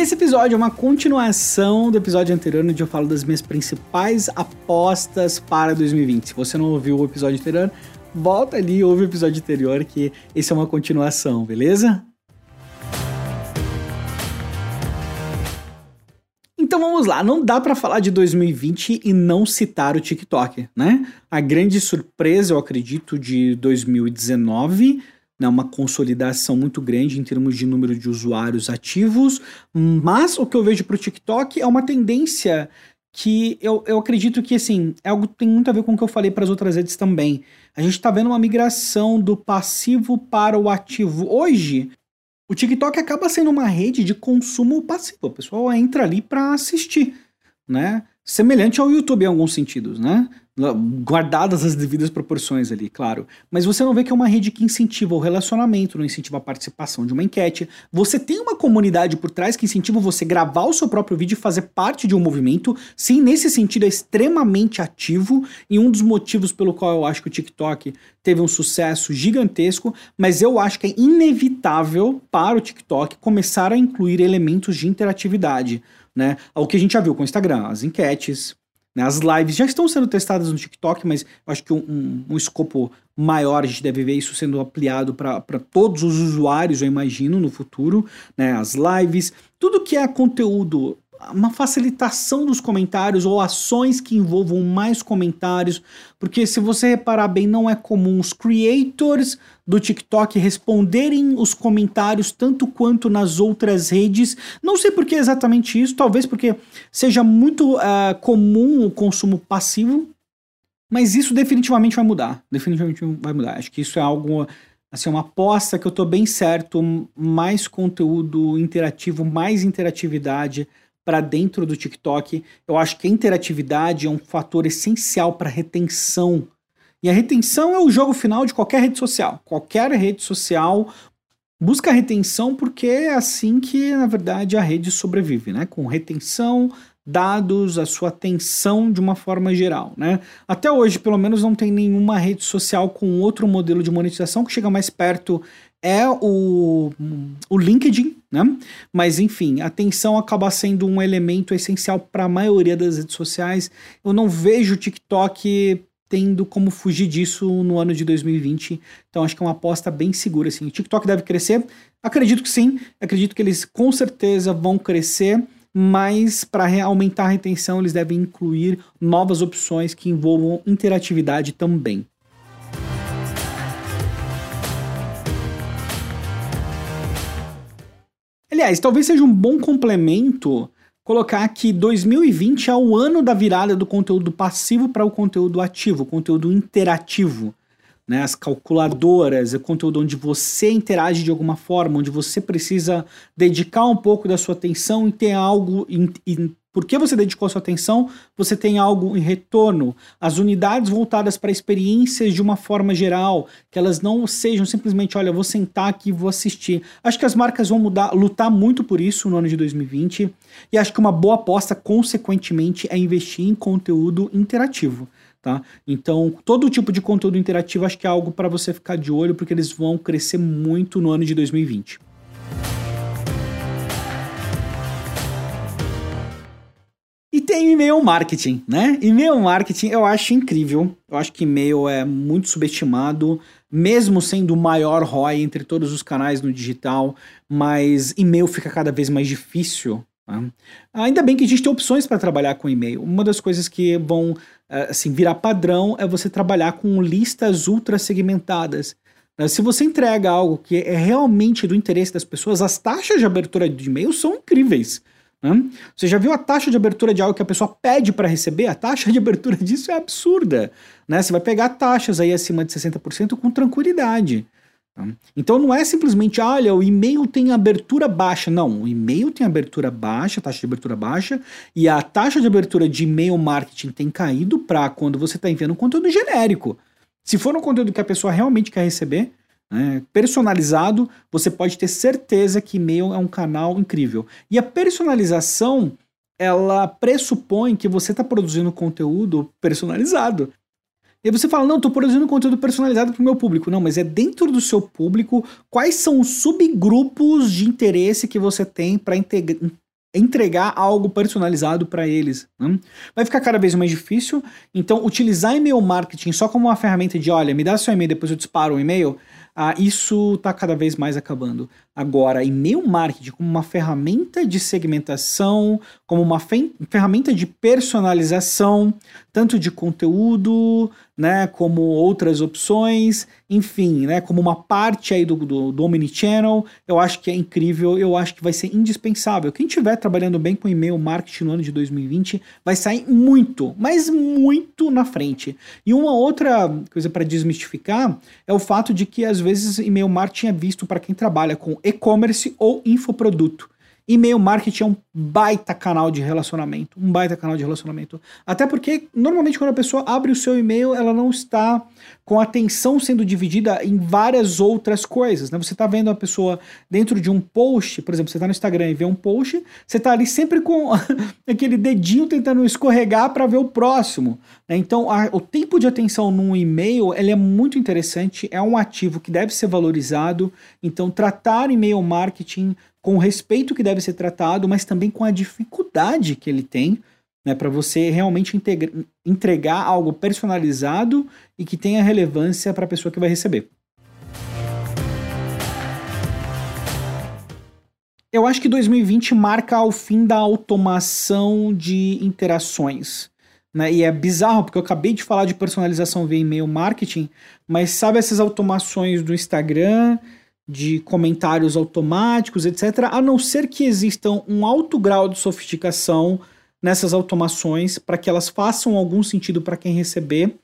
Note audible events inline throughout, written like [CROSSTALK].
Esse episódio é uma continuação do episódio anterior, onde eu falo das minhas principais apostas para 2020. Se você não ouviu o episódio anterior, volta ali e ouve o episódio anterior, que esse é uma continuação, beleza? Então vamos lá, não dá para falar de 2020 e não citar o TikTok, né? A grande surpresa, eu acredito, de 2019 né, uma consolidação muito grande em termos de número de usuários ativos, mas o que eu vejo para o TikTok é uma tendência que eu, eu acredito que assim, é algo tem muito a ver com o que eu falei para as outras redes também. A gente está vendo uma migração do passivo para o ativo. Hoje, o TikTok acaba sendo uma rede de consumo passivo. O pessoal entra ali para assistir, né? Semelhante ao YouTube em alguns sentidos, né? Guardadas as devidas proporções ali, claro. Mas você não vê que é uma rede que incentiva o relacionamento, não incentiva a participação de uma enquete. Você tem uma comunidade por trás que incentiva você gravar o seu próprio vídeo e fazer parte de um movimento. Sim, nesse sentido é extremamente ativo e um dos motivos pelo qual eu acho que o TikTok teve um sucesso gigantesco, mas eu acho que é inevitável para o TikTok começar a incluir elementos de interatividade. Né? O que a gente já viu com o Instagram, as enquetes, né? As lives já estão sendo testadas no TikTok, mas acho que um, um, um escopo maior a gente deve ver isso sendo ampliado para todos os usuários, eu imagino, no futuro. Né? As lives, tudo que é conteúdo uma facilitação dos comentários ou ações que envolvam mais comentários, porque se você reparar bem, não é comum os creators do TikTok responderem os comentários tanto quanto nas outras redes. Não sei por que exatamente isso, talvez porque seja muito uh, comum o consumo passivo, mas isso definitivamente vai mudar. Definitivamente vai mudar. Acho que isso é algo assim, uma aposta que eu tô bem certo, mais conteúdo interativo, mais interatividade para dentro do TikTok. Eu acho que a interatividade é um fator essencial para retenção. E a retenção é o jogo final de qualquer rede social. Qualquer rede social busca retenção porque é assim que, na verdade, a rede sobrevive, né? Com retenção, dados, a sua atenção de uma forma geral, né? Até hoje, pelo menos, não tem nenhuma rede social com outro modelo de monetização que chega mais perto é o, o LinkedIn, né? Mas enfim, atenção acaba sendo um elemento essencial para a maioria das redes sociais. Eu não vejo o TikTok tendo como fugir disso no ano de 2020. Então acho que é uma aposta bem segura assim. O TikTok deve crescer? Acredito que sim. Acredito que eles com certeza vão crescer, mas para aumentar a retenção eles devem incluir novas opções que envolvam interatividade também. Aliás, talvez seja um bom complemento colocar que 2020 é o ano da virada do conteúdo passivo para o conteúdo ativo, o conteúdo interativo. Né, as calculadoras, o conteúdo onde você interage de alguma forma, onde você precisa dedicar um pouco da sua atenção e ter algo in, porque você dedicou sua atenção, você tem algo em retorno. As unidades voltadas para experiências de uma forma geral, que elas não sejam simplesmente, olha, vou sentar aqui e vou assistir. Acho que as marcas vão mudar, lutar muito por isso no ano de 2020. E acho que uma boa aposta, consequentemente, é investir em conteúdo interativo. Tá? Então, todo tipo de conteúdo interativo acho que é algo para você ficar de olho, porque eles vão crescer muito no ano de 2020. Tem e-mail marketing, né? E-mail marketing eu acho incrível. Eu acho que e-mail é muito subestimado, mesmo sendo o maior ROI entre todos os canais no digital, mas e-mail fica cada vez mais difícil. Né? Ainda bem que a gente tem opções para trabalhar com e-mail. Uma das coisas que vão eh, assim, virar padrão é você trabalhar com listas ultra segmentadas. Né? Se você entrega algo que é realmente do interesse das pessoas, as taxas de abertura de e-mail são incríveis. Né? Você já viu a taxa de abertura de algo que a pessoa pede para receber? A taxa de abertura [LAUGHS] disso é absurda. Né? Você vai pegar taxas aí acima de 60% com tranquilidade. Tá? Então não é simplesmente, olha, o e-mail tem abertura baixa. Não, o e-mail tem abertura baixa, taxa de abertura baixa, e a taxa de abertura de e-mail marketing tem caído para quando você está enviando um conteúdo genérico. Se for um conteúdo que a pessoa realmente quer receber, né, personalizado, você pode ter certeza que e-mail é um canal incrível. E a personalização, ela pressupõe que você está produzindo conteúdo personalizado. E você fala, não, estou produzindo conteúdo personalizado para o meu público. Não, mas é dentro do seu público, quais são os subgrupos de interesse que você tem para entregar algo personalizado para eles. Né? Vai ficar cada vez mais difícil, então utilizar e-mail marketing só como uma ferramenta de, olha, me dá seu e-mail, depois eu disparo o e-mail, ah, isso está cada vez mais acabando. Agora, e-mail marketing como uma ferramenta de segmentação, como uma ferramenta de personalização, tanto de conteúdo, né, como outras opções, enfim, né, como uma parte aí do, do, do Omnichannel, eu acho que é incrível, eu acho que vai ser indispensável. Quem estiver trabalhando bem com e-mail marketing no ano de 2020 vai sair muito, mas muito na frente. E uma outra coisa para desmistificar é o fato de que às vezes e-mail marketing é visto para quem trabalha com e-commerce ou infoproduto. E-mail marketing é um baita canal de relacionamento, um baita canal de relacionamento. Até porque normalmente quando a pessoa abre o seu e-mail, ela não está com a atenção sendo dividida em várias outras coisas, né? Você está vendo a pessoa dentro de um post, por exemplo, você está no Instagram e vê um post, você está ali sempre com [LAUGHS] aquele dedinho tentando escorregar para ver o próximo. Né? Então, a, o tempo de atenção num e-mail ele é muito interessante, é um ativo que deve ser valorizado. Então, tratar e-mail marketing com o respeito que deve ser tratado, mas também com a dificuldade que ele tem, né, para você realmente entregar algo personalizado e que tenha relevância para a pessoa que vai receber. Eu acho que 2020 marca o fim da automação de interações. Né? E é bizarro, porque eu acabei de falar de personalização via e-mail marketing, mas sabe essas automações do Instagram, de comentários automáticos, etc., a não ser que existam um alto grau de sofisticação nessas automações para que elas façam algum sentido para quem receber.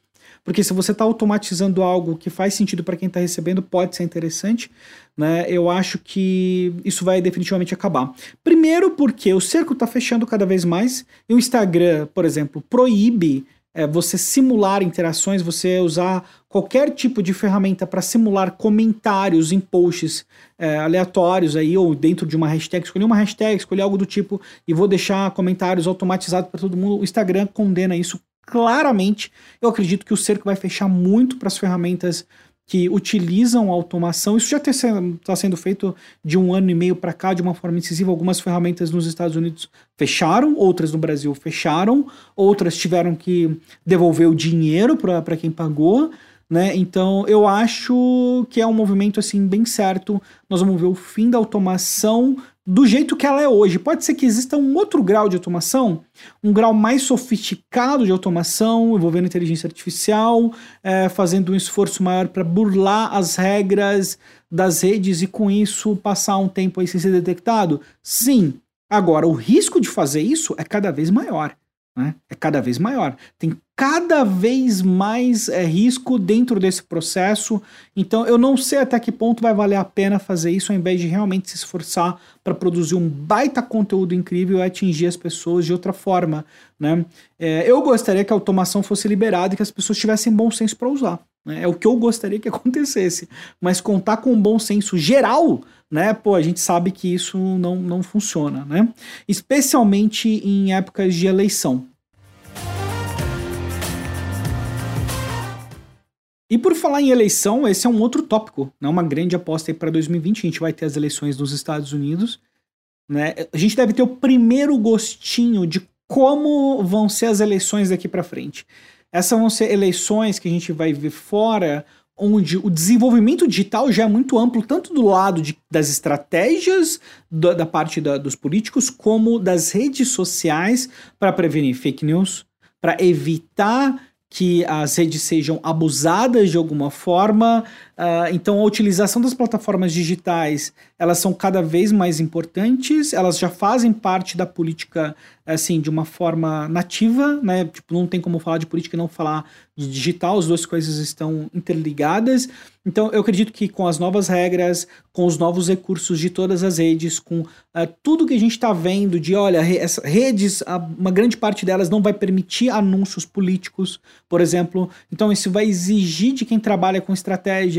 Porque se você está automatizando algo que faz sentido para quem está recebendo, pode ser interessante. Né? Eu acho que isso vai definitivamente acabar. Primeiro, porque o cerco está fechando cada vez mais e o Instagram, por exemplo, proíbe é, você simular interações, você usar qualquer tipo de ferramenta para simular comentários em posts é, aleatórios aí, ou dentro de uma hashtag, escolher uma hashtag, escolher algo do tipo e vou deixar comentários automatizados para todo mundo. O Instagram condena isso claramente. Eu acredito que o cerco vai fechar muito para as ferramentas que utilizam automação. Isso já está sendo feito de um ano e meio para cá de uma forma incisiva. Algumas ferramentas nos Estados Unidos fecharam, outras no Brasil fecharam, outras tiveram que devolver o dinheiro para quem pagou. Né? Então eu acho que é um movimento assim bem certo. Nós vamos ver o fim da automação do jeito que ela é hoje. Pode ser que exista um outro grau de automação, um grau mais sofisticado de automação, envolvendo inteligência artificial, é, fazendo um esforço maior para burlar as regras das redes e com isso passar um tempo aí sem ser detectado? Sim. Agora, o risco de fazer isso é cada vez maior. Né? É cada vez maior. Tem cada vez mais é, risco dentro desse processo. Então, eu não sei até que ponto vai valer a pena fazer isso, ao invés de realmente se esforçar para produzir um baita conteúdo incrível e atingir as pessoas de outra forma. Né? É, eu gostaria que a automação fosse liberada e que as pessoas tivessem bom senso para usar. Né? É o que eu gostaria que [LAUGHS] acontecesse. Mas contar com um bom senso geral né? Pô, a gente sabe que isso não, não funciona, né? Especialmente em épocas de eleição. E por falar em eleição, esse é um outro tópico, né? Uma grande aposta para 2020. A gente vai ter as eleições nos Estados Unidos, né? A gente deve ter o primeiro gostinho de como vão ser as eleições daqui para frente. Essas vão ser eleições que a gente vai ver fora onde o desenvolvimento digital já é muito amplo, tanto do lado de, das estratégias da, da parte da, dos políticos, como das redes sociais para prevenir fake news, para evitar que as redes sejam abusadas de alguma forma. Uh, então, a utilização das plataformas digitais elas são cada vez mais importantes. Elas já fazem parte da política assim de uma forma nativa, né? Tipo, não tem como falar de política e não falar de digital. As duas coisas estão interligadas. Então, eu acredito que com as novas regras, com os novos recursos de todas as redes, com uh, tudo que a gente está vendo de, olha, essas redes, uma grande parte delas não vai permitir anúncios políticos, por exemplo. Então, isso vai exigir de quem trabalha com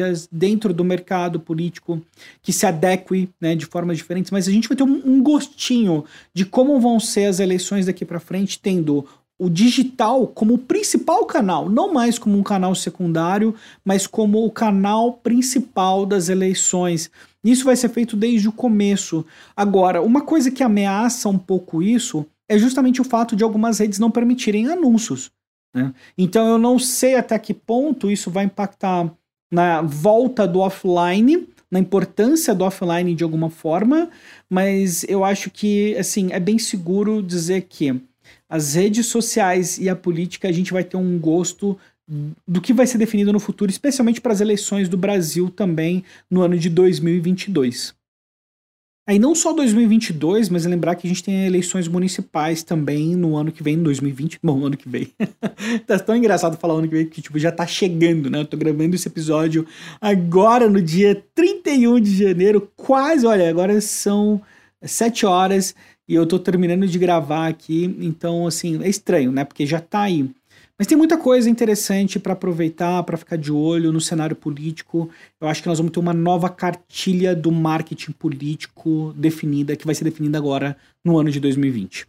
estratégias dentro do mercado político que se adeque né, de formas diferentes. Mas a gente vai ter um, um gostinho de como vão ser as eleições daqui para frente, tendo o digital como principal canal, não mais como um canal secundário, mas como o canal principal das eleições. Isso vai ser feito desde o começo. Agora, uma coisa que ameaça um pouco isso é justamente o fato de algumas redes não permitirem anúncios. Né? Então eu não sei até que ponto isso vai impactar na volta do offline, na importância do offline de alguma forma, mas eu acho que assim é bem seguro dizer que as redes sociais e a política, a gente vai ter um gosto do que vai ser definido no futuro, especialmente para as eleições do Brasil também no ano de 2022. Aí não só 2022, mas é lembrar que a gente tem eleições municipais também no ano que vem, 2020. Bom, no ano que vem. [LAUGHS] tá tão engraçado falar ano que vem que tipo, já tá chegando, né? Eu tô gravando esse episódio agora no dia 31 de janeiro, quase, olha, agora são 7 horas e eu tô terminando de gravar aqui, então assim, é estranho, né? Porque já tá aí. Mas tem muita coisa interessante para aproveitar, para ficar de olho no cenário político. Eu acho que nós vamos ter uma nova cartilha do marketing político definida, que vai ser definida agora no ano de 2020.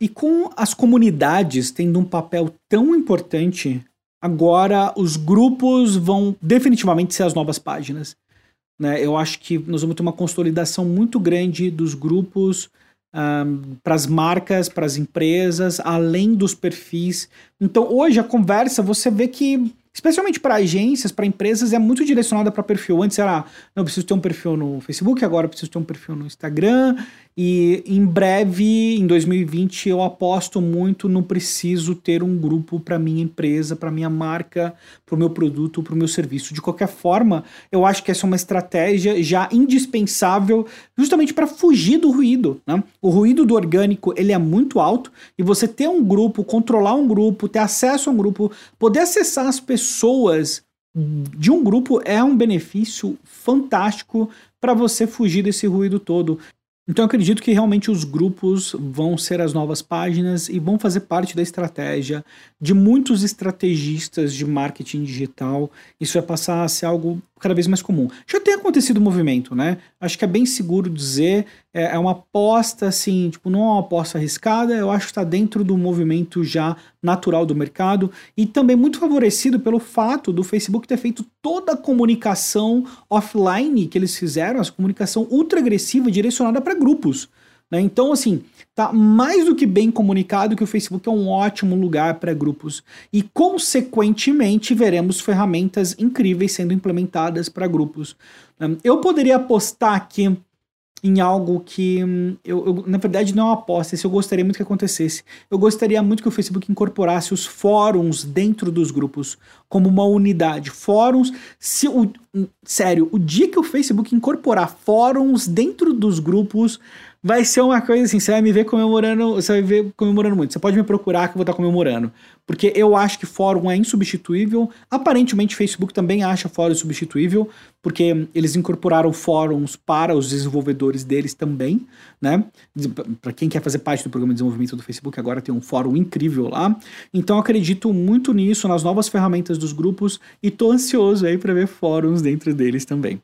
E com as comunidades tendo um papel tão importante, agora os grupos vão definitivamente ser as novas páginas. Né? Eu acho que nós vamos ter uma consolidação muito grande dos grupos um, para as marcas, para as empresas, além dos perfis. Então, hoje a conversa você vê que especialmente para agências, para empresas, é muito direcionada para perfil. Antes era, não, preciso ter um perfil no Facebook, agora preciso ter um perfil no Instagram, e em breve, em 2020, eu aposto muito no preciso ter um grupo para minha empresa, para minha marca, para o meu produto, para o meu serviço. De qualquer forma, eu acho que essa é uma estratégia já indispensável, justamente para fugir do ruído. Né? O ruído do orgânico ele é muito alto e você ter um grupo, controlar um grupo, ter acesso a um grupo, poder acessar as pessoas de um grupo é um benefício fantástico para você fugir desse ruído todo. Então eu acredito que realmente os grupos vão ser as novas páginas e vão fazer parte da estratégia de muitos estrategistas de marketing digital. Isso vai passar a ser algo cada vez mais comum. Já tem acontecido o movimento, né? Acho que é bem seguro dizer, é, é uma aposta assim, tipo, não é uma aposta arriscada, eu acho que está dentro do movimento já natural do mercado e também muito favorecido pelo fato do Facebook ter feito toda a comunicação offline que eles fizeram, essa comunicação ultra agressiva direcionada para grupos. Né? Então, assim, tá mais do que bem comunicado que o Facebook é um ótimo lugar para grupos e, consequentemente, veremos ferramentas incríveis sendo implementadas para grupos. Né? Eu poderia apostar aqui em algo que hum, eu, eu, na verdade não é uma aposta, isso eu gostaria muito que acontecesse. Eu gostaria muito que o Facebook incorporasse os fóruns dentro dos grupos como uma unidade. Fóruns, se o sério, o dia que o Facebook incorporar fóruns dentro dos grupos, vai ser uma coisa assim, você vai me ver comemorando, você vai ver comemorando muito. Você pode me procurar que eu vou estar comemorando. Porque eu acho que fórum é insubstituível. Aparentemente, Facebook também acha fórum substituível, porque eles incorporaram fóruns para os desenvolvedores deles também, né? Para quem quer fazer parte do programa de desenvolvimento do Facebook, agora tem um fórum incrível lá. Então, acredito muito nisso, nas novas ferramentas dos grupos, e tô ansioso aí para ver fóruns dentro deles também.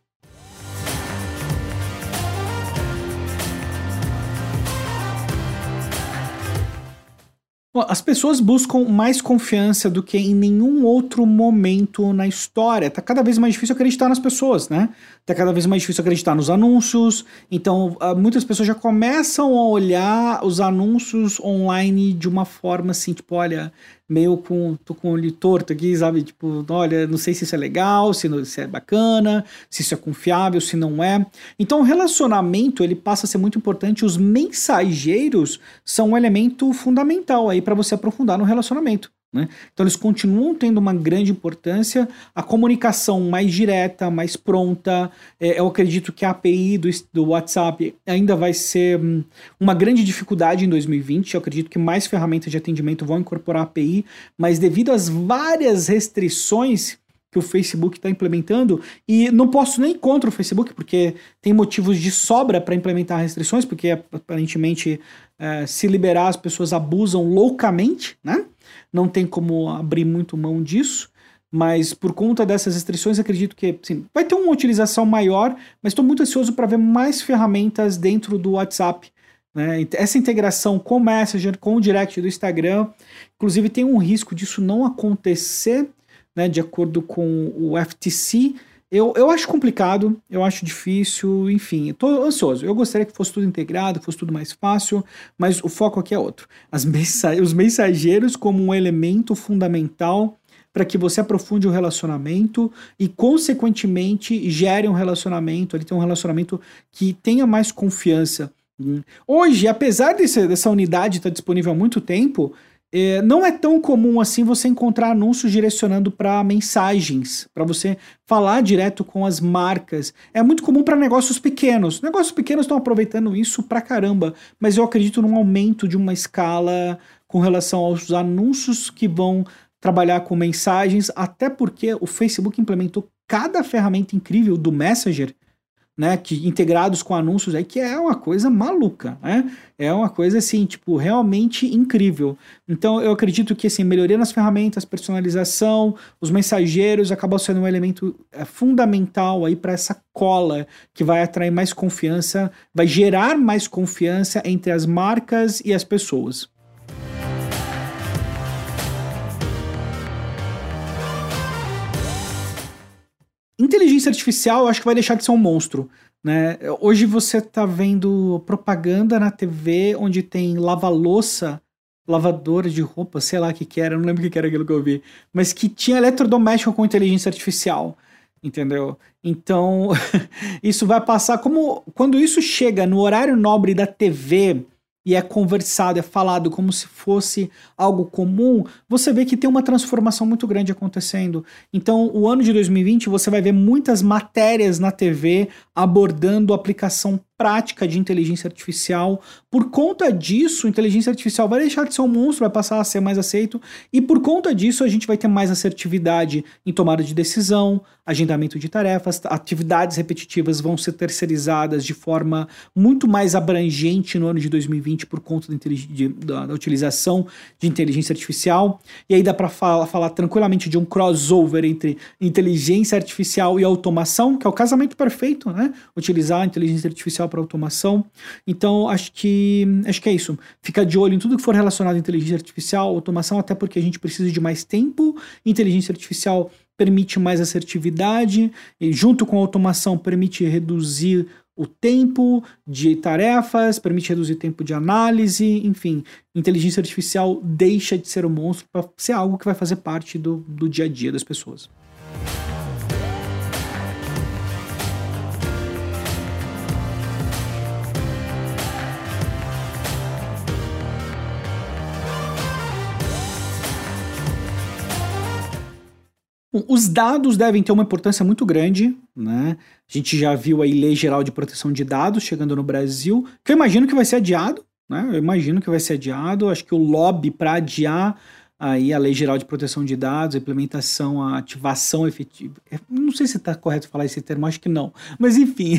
As pessoas buscam mais confiança do que em nenhum outro momento na história. Tá cada vez mais difícil acreditar nas pessoas, né? Tá cada vez mais difícil acreditar nos anúncios. Então, ah, muitas pessoas já começam a olhar os anúncios online de uma forma assim, tipo, olha, meio com. tô com o olho torto aqui, sabe? Tipo, olha, não sei se isso é legal, se, não, se é bacana, se isso é confiável, se não é. Então o relacionamento ele passa a ser muito importante. Os mensageiros são um elemento fundamental aí para você aprofundar no relacionamento. Né? Então eles continuam tendo uma grande importância, a comunicação mais direta, mais pronta. É, eu acredito que a API do, do WhatsApp ainda vai ser hum, uma grande dificuldade em 2020. Eu acredito que mais ferramentas de atendimento vão incorporar a API, mas devido às várias restrições que o Facebook está implementando, e não posso nem contra o Facebook, porque tem motivos de sobra para implementar restrições, porque aparentemente é, se liberar as pessoas abusam loucamente, né? Não tem como abrir muito mão disso. mas por conta dessas restrições, acredito que sim, vai ter uma utilização maior, mas estou muito ansioso para ver mais ferramentas dentro do WhatsApp. Né? Essa integração com o Messenger, com o Direct do Instagram, inclusive tem um risco disso não acontecer, né, de acordo com o FTC. Eu, eu acho complicado, eu acho difícil, enfim, estou ansioso. Eu gostaria que fosse tudo integrado, fosse tudo mais fácil, mas o foco aqui é outro. As [LAUGHS] mensa os mensageiros como um elemento fundamental para que você aprofunde o relacionamento e, consequentemente, gere um relacionamento, ele tem um relacionamento que tenha mais confiança. Hoje, apesar desse, dessa unidade estar disponível há muito tempo, é, não é tão comum assim você encontrar anúncios direcionando para mensagens, para você falar direto com as marcas. É muito comum para negócios pequenos. Negócios pequenos estão aproveitando isso pra caramba, mas eu acredito num aumento de uma escala com relação aos anúncios que vão trabalhar com mensagens, até porque o Facebook implementou cada ferramenta incrível do Messenger, né, que integrados com anúncios aí, que é uma coisa maluca, né? É uma coisa assim, tipo, realmente incrível. Então eu acredito que assim, melhoria nas ferramentas, personalização, os mensageiros acabam sendo um elemento é, fundamental aí para essa cola que vai atrair mais confiança, vai gerar mais confiança entre as marcas e as pessoas. Inteligência artificial, eu acho que vai deixar de ser um monstro. Né? Hoje você tá vendo propaganda na TV onde tem lava-louça, lavadora de roupa, sei lá o que, que era, não lembro o que, que era aquilo que eu vi, mas que tinha eletrodoméstico com inteligência artificial, entendeu? Então, [LAUGHS] isso vai passar como. Quando isso chega no horário nobre da TV, e é conversado, é falado como se fosse algo comum, você vê que tem uma transformação muito grande acontecendo. Então, o ano de 2020 você vai ver muitas matérias na TV abordando a aplicação prática de inteligência artificial. Por conta disso, inteligência artificial vai deixar de ser um monstro, vai passar a ser mais aceito, e por conta disso a gente vai ter mais assertividade em tomada de decisão, agendamento de tarefas, atividades repetitivas vão ser terceirizadas de forma muito mais abrangente no ano de 2020 por conta da, da, da utilização de inteligência artificial. E aí dá para falar, falar tranquilamente de um crossover entre inteligência artificial e automação, que é o casamento perfeito, né? Utilizar a inteligência artificial para automação. Então, acho que acho que é isso. Fica de olho em tudo que for relacionado à inteligência artificial, automação, até porque a gente precisa de mais tempo. Inteligência artificial permite mais assertividade e junto com a automação permite reduzir o tempo de tarefas, permite reduzir tempo de análise, enfim, inteligência artificial deixa de ser um monstro para ser algo que vai fazer parte do, do dia a dia das pessoas. Os dados devem ter uma importância muito grande, né? A gente já viu aí Lei Geral de Proteção de Dados chegando no Brasil, que eu imagino que vai ser adiado, né? Eu imagino que vai ser adiado. Acho que o lobby para adiar aí a Lei Geral de Proteção de Dados, a implementação, a ativação efetiva. É, não sei se está correto falar esse termo, acho que não. Mas enfim,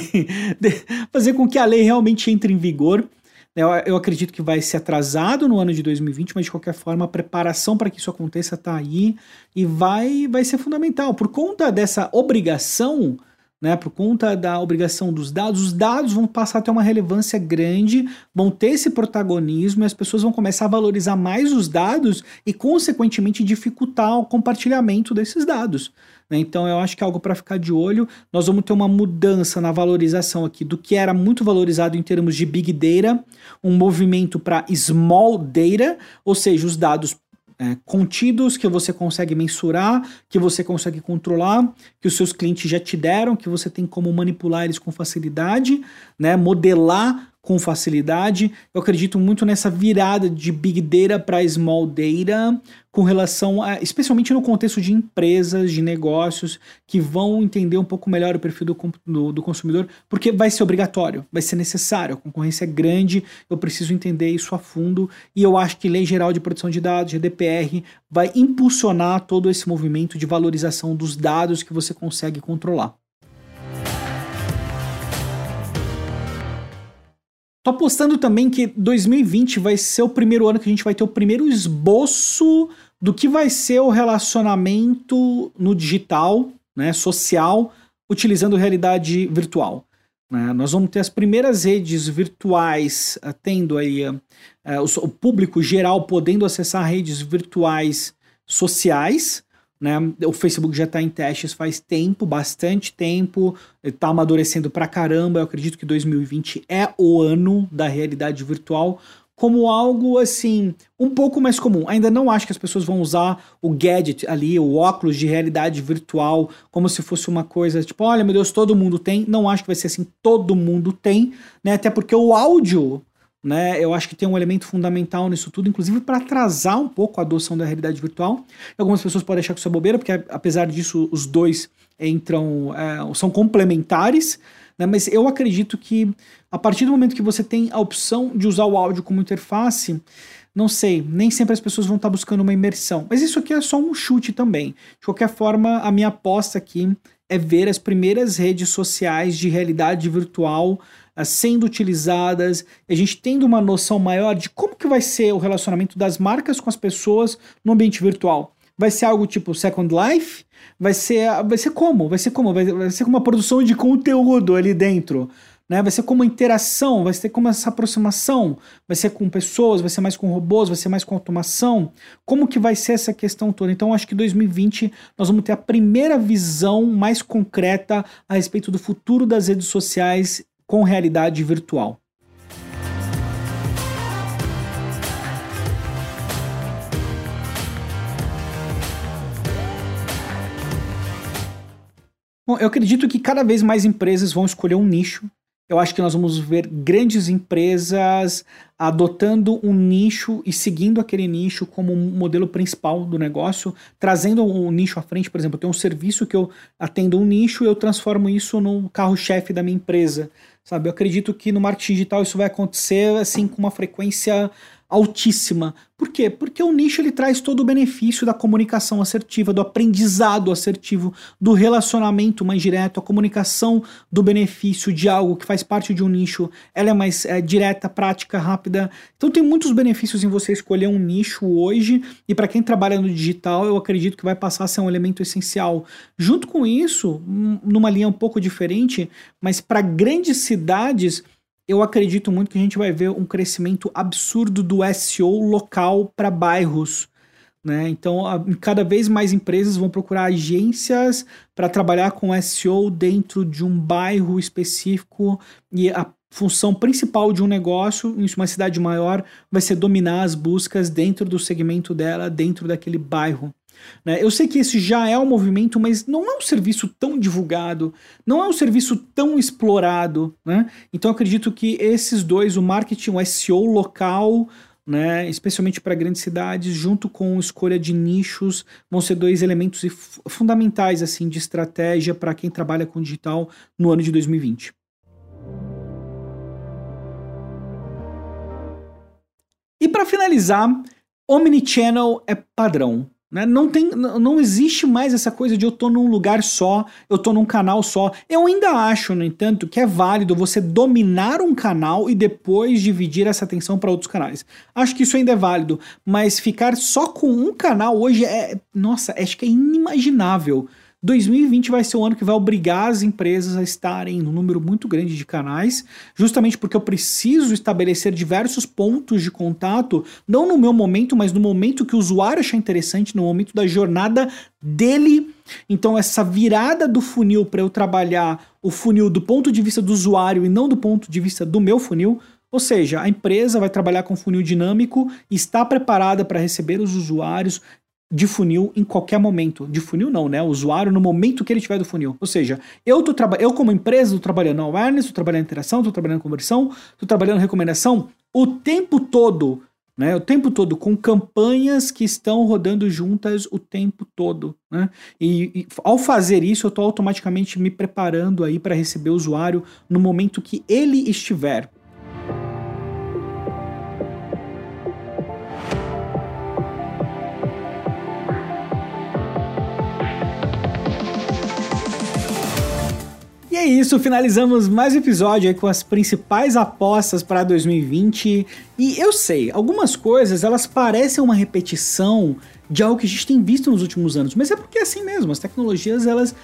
[LAUGHS] fazer com que a lei realmente entre em vigor. Eu, eu, acredito que vai ser atrasado no ano de 2020, mas de qualquer forma a preparação para que isso aconteça está aí e vai, vai ser fundamental. Por conta dessa obrigação, né, por conta da obrigação dos dados, os dados vão passar a ter uma relevância grande, vão ter esse protagonismo e as pessoas vão começar a valorizar mais os dados e, consequentemente, dificultar o compartilhamento desses dados. Né? Então eu acho que é algo para ficar de olho. Nós vamos ter uma mudança na valorização aqui do que era muito valorizado em termos de big data, um movimento para small data, ou seja, os dados é, contidos que você consegue mensurar, que você consegue controlar, que os seus clientes já te deram, que você tem como manipular eles com facilidade, né? Modelar com facilidade. Eu acredito muito nessa virada de big data para small data, com relação a, especialmente no contexto de empresas, de negócios, que vão entender um pouco melhor o perfil do, do, do consumidor, porque vai ser obrigatório, vai ser necessário. A concorrência é grande, eu preciso entender isso a fundo, e eu acho que Lei Geral de Proteção de Dados, GDPR, vai impulsionar todo esse movimento de valorização dos dados que você consegue controlar. Tô apostando também que 2020 vai ser o primeiro ano que a gente vai ter o primeiro esboço do que vai ser o relacionamento no digital, né, social, utilizando realidade virtual. Né? Nós vamos ter as primeiras redes virtuais uh, tendo aí uh, uh, o, o, público geral podendo acessar redes virtuais sociais, né? O Facebook já está em testes faz tempo, bastante tempo, está amadurecendo pra caramba. Eu acredito que 2020 é o ano da realidade virtual como algo assim, um pouco mais comum. Ainda não acho que as pessoas vão usar o gadget ali, o óculos de realidade virtual, como se fosse uma coisa tipo, olha, meu Deus, todo mundo tem. Não acho que vai ser assim, todo mundo tem, né? Até porque o áudio né? Eu acho que tem um elemento fundamental nisso tudo, inclusive para atrasar um pouco a adoção da realidade virtual. Algumas pessoas podem achar que isso é bobeira, porque apesar disso, os dois entram, é, são complementares, né? mas eu acredito que a partir do momento que você tem a opção de usar o áudio como interface, não sei, nem sempre as pessoas vão estar buscando uma imersão. Mas isso aqui é só um chute também. De qualquer forma, a minha aposta aqui é ver as primeiras redes sociais de realidade virtual sendo utilizadas, a gente tendo uma noção maior de como que vai ser o relacionamento das marcas com as pessoas no ambiente virtual. Vai ser algo tipo Second Life? Vai ser, vai ser como? Vai ser como? Vai, vai ser como uma produção de conteúdo ali dentro. Né? Vai ser como interação, vai ser como essa aproximação, vai ser com pessoas, vai ser mais com robôs, vai ser mais com automação. Como que vai ser essa questão toda? Então, acho que 2020 nós vamos ter a primeira visão mais concreta a respeito do futuro das redes sociais com realidade virtual. Bom, eu acredito que cada vez mais empresas vão escolher um nicho eu acho que nós vamos ver grandes empresas adotando um nicho e seguindo aquele nicho como um modelo principal do negócio, trazendo um nicho à frente. Por exemplo, tenho um serviço que eu atendo um nicho e eu transformo isso no carro-chefe da minha empresa. Sabe? Eu acredito que no marketing digital isso vai acontecer assim com uma frequência altíssima. Por quê? Porque o nicho ele traz todo o benefício da comunicação assertiva, do aprendizado assertivo, do relacionamento mais direto, a comunicação do benefício de algo que faz parte de um nicho, ela é mais é, direta, prática, rápida. Então tem muitos benefícios em você escolher um nicho hoje e para quem trabalha no digital, eu acredito que vai passar a ser um elemento essencial. Junto com isso, numa linha um pouco diferente, mas para grandes cidades, eu acredito muito que a gente vai ver um crescimento absurdo do SEO local para bairros. Né? Então, a, cada vez mais empresas vão procurar agências para trabalhar com SEO dentro de um bairro específico e a função principal de um negócio em uma cidade maior vai ser dominar as buscas dentro do segmento dela, dentro daquele bairro. Né? Eu sei que esse já é um movimento, mas não é um serviço tão divulgado, não é um serviço tão explorado. Né? Então acredito que esses dois, o marketing, o SEO local, né, especialmente para grandes cidades, junto com escolha de nichos, vão ser dois elementos fundamentais assim de estratégia para quem trabalha com digital no ano de 2020. E para finalizar, Omnichannel é padrão. Né? Não, tem, não existe mais essa coisa de eu tô num lugar só, eu tô num canal só. Eu ainda acho, no entanto, que é válido você dominar um canal e depois dividir essa atenção para outros canais. Acho que isso ainda é válido, mas ficar só com um canal hoje é. Nossa, acho que é inimaginável. 2020 vai ser o ano que vai obrigar as empresas a estarem num número muito grande de canais, justamente porque eu preciso estabelecer diversos pontos de contato, não no meu momento, mas no momento que o usuário achar interessante, no momento da jornada dele. Então, essa virada do funil para eu trabalhar o funil do ponto de vista do usuário e não do ponto de vista do meu funil, ou seja, a empresa vai trabalhar com funil dinâmico, está preparada para receber os usuários, de funil em qualquer momento. De funil não, né? O usuário no momento que ele tiver do funil. Ou seja, eu tô eu como empresa tô trabalhando awareness, tô trabalhando interação, tô trabalhando conversão, tô trabalhando recomendação o tempo todo, né? O tempo todo com campanhas que estão rodando juntas o tempo todo, né? E, e ao fazer isso, eu tô automaticamente me preparando aí para receber o usuário no momento que ele estiver. É isso, finalizamos mais um episódio com as principais apostas para 2020. E eu sei, algumas coisas elas parecem uma repetição de algo que a gente tem visto nos últimos anos, mas é porque é assim mesmo, as tecnologias elas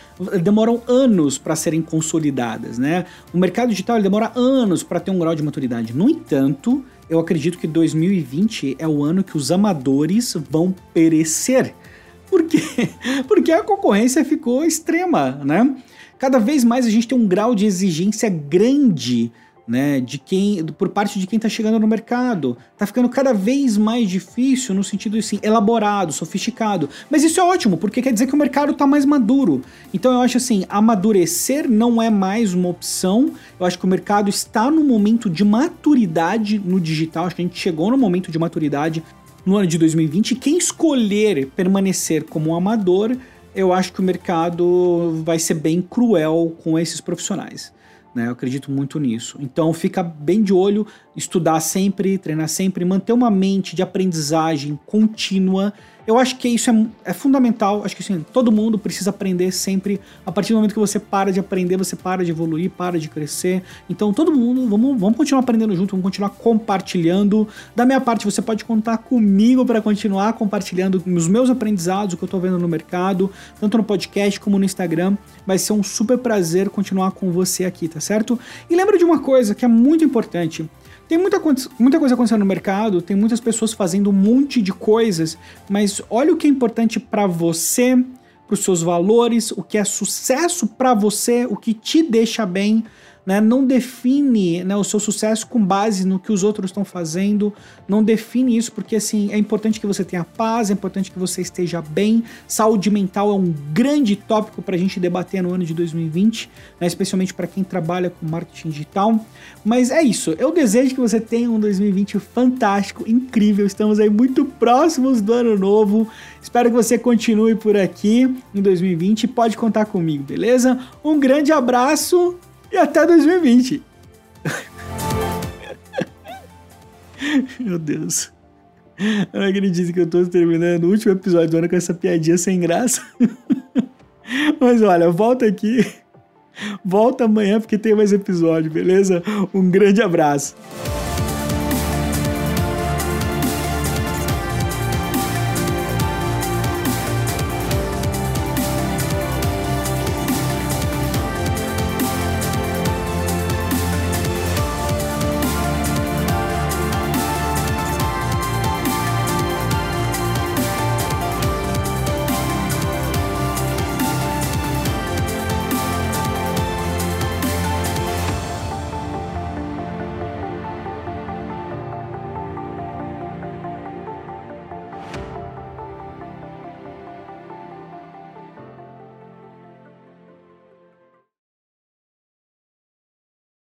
demoram anos para serem consolidadas, né? O mercado digital demora anos para ter um grau de maturidade. No entanto, eu acredito que 2020 é o ano que os amadores vão perecer. Por quê? [LAUGHS] Porque a concorrência ficou extrema, né? Cada vez mais a gente tem um grau de exigência grande né, de quem, por parte de quem está chegando no mercado. Está ficando cada vez mais difícil no sentido assim, elaborado, sofisticado. Mas isso é ótimo, porque quer dizer que o mercado está mais maduro. Então eu acho assim, amadurecer não é mais uma opção. Eu acho que o mercado está no momento de maturidade no digital. Acho que a gente chegou no momento de maturidade no ano de 2020. Quem escolher permanecer como um amador eu acho que o mercado vai ser bem cruel com esses profissionais. Né? Eu acredito muito nisso. Então fica bem de olho, estudar sempre, treinar sempre, manter uma mente de aprendizagem contínua eu acho que isso é, é fundamental. Acho que assim, todo mundo precisa aprender sempre. A partir do momento que você para de aprender, você para de evoluir, para de crescer. Então, todo mundo, vamos, vamos continuar aprendendo junto, vamos continuar compartilhando. Da minha parte, você pode contar comigo para continuar compartilhando os meus aprendizados, o que eu estou vendo no mercado, tanto no podcast como no Instagram. Vai ser um super prazer continuar com você aqui, tá certo? E lembra de uma coisa que é muito importante. Tem muita, muita coisa acontecendo no mercado, tem muitas pessoas fazendo um monte de coisas, mas olha o que é importante para você, para os seus valores, o que é sucesso para você, o que te deixa bem né? Não define né, o seu sucesso com base no que os outros estão fazendo, não define isso porque assim é importante que você tenha paz, é importante que você esteja bem. Saúde mental é um grande tópico para a gente debater no ano de 2020, né, especialmente para quem trabalha com marketing digital. Mas é isso, eu desejo que você tenha um 2020 fantástico, incrível. Estamos aí muito próximos do ano novo. Espero que você continue por aqui em 2020. Pode contar comigo, beleza? Um grande abraço e até 2020. [LAUGHS] Meu Deus. Eu não acredito que eu tô terminando o último episódio do ano com essa piadinha sem graça. [LAUGHS] Mas olha, volta aqui. Volta amanhã porque tem mais episódio, beleza? Um grande abraço.